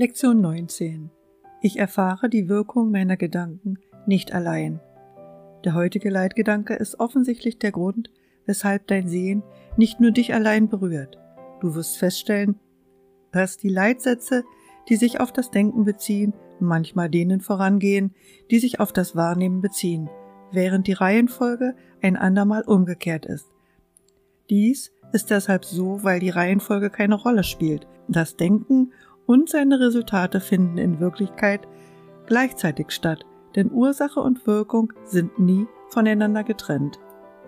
Lektion 19. Ich erfahre die Wirkung meiner Gedanken nicht allein. Der heutige Leitgedanke ist offensichtlich der Grund, weshalb dein Sehen nicht nur dich allein berührt. Du wirst feststellen, dass die Leitsätze, die sich auf das Denken beziehen, manchmal denen vorangehen, die sich auf das Wahrnehmen beziehen, während die Reihenfolge ein andermal umgekehrt ist. Dies ist deshalb so, weil die Reihenfolge keine Rolle spielt. Das Denken und seine Resultate finden in Wirklichkeit gleichzeitig statt, denn Ursache und Wirkung sind nie voneinander getrennt.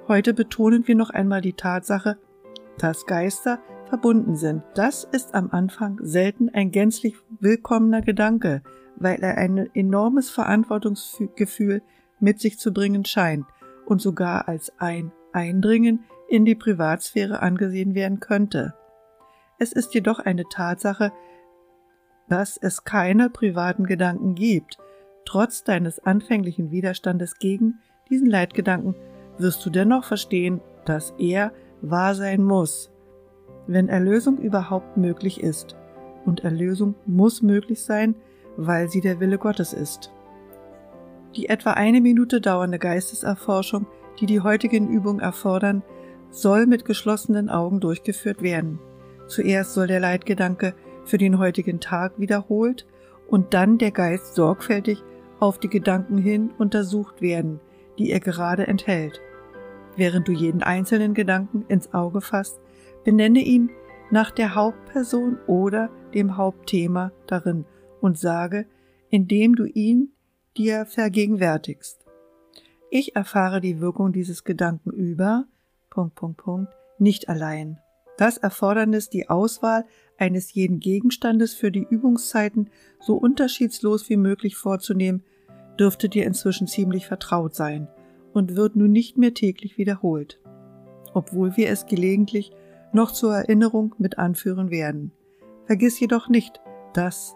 Heute betonen wir noch einmal die Tatsache, dass Geister verbunden sind. Das ist am Anfang selten ein gänzlich willkommener Gedanke, weil er ein enormes Verantwortungsgefühl mit sich zu bringen scheint und sogar als ein Eindringen in die Privatsphäre angesehen werden könnte. Es ist jedoch eine Tatsache, dass es keine privaten Gedanken gibt. Trotz deines anfänglichen Widerstandes gegen diesen Leitgedanken wirst du dennoch verstehen, dass er wahr sein muss, wenn Erlösung überhaupt möglich ist. Und Erlösung muss möglich sein, weil sie der Wille Gottes ist. Die etwa eine Minute dauernde Geisteserforschung, die die heutigen Übungen erfordern, soll mit geschlossenen Augen durchgeführt werden. Zuerst soll der Leitgedanke für den heutigen Tag wiederholt und dann der Geist sorgfältig auf die Gedanken hin untersucht werden, die er gerade enthält. Während du jeden einzelnen Gedanken ins Auge fasst, benenne ihn nach der Hauptperson oder dem Hauptthema darin und sage, indem du ihn dir vergegenwärtigst. Ich erfahre die Wirkung dieses Gedanken über Punkt, Punkt, Punkt, nicht allein. Das Erfordernis, die Auswahl eines jeden Gegenstandes für die Übungszeiten so unterschiedslos wie möglich vorzunehmen, dürfte dir inzwischen ziemlich vertraut sein und wird nun nicht mehr täglich wiederholt, obwohl wir es gelegentlich noch zur Erinnerung mit anführen werden. Vergiss jedoch nicht, dass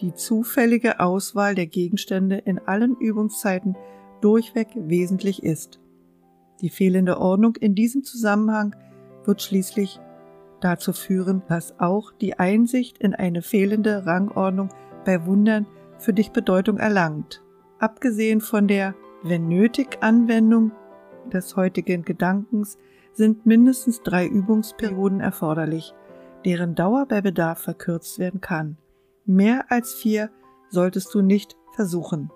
die zufällige Auswahl der Gegenstände in allen Übungszeiten durchweg wesentlich ist. Die fehlende Ordnung in diesem Zusammenhang wird schließlich dazu führen, dass auch die Einsicht in eine fehlende Rangordnung bei Wundern für dich Bedeutung erlangt. Abgesehen von der, wenn nötig, Anwendung des heutigen Gedankens sind mindestens drei Übungsperioden erforderlich, deren Dauer bei Bedarf verkürzt werden kann. Mehr als vier solltest du nicht versuchen.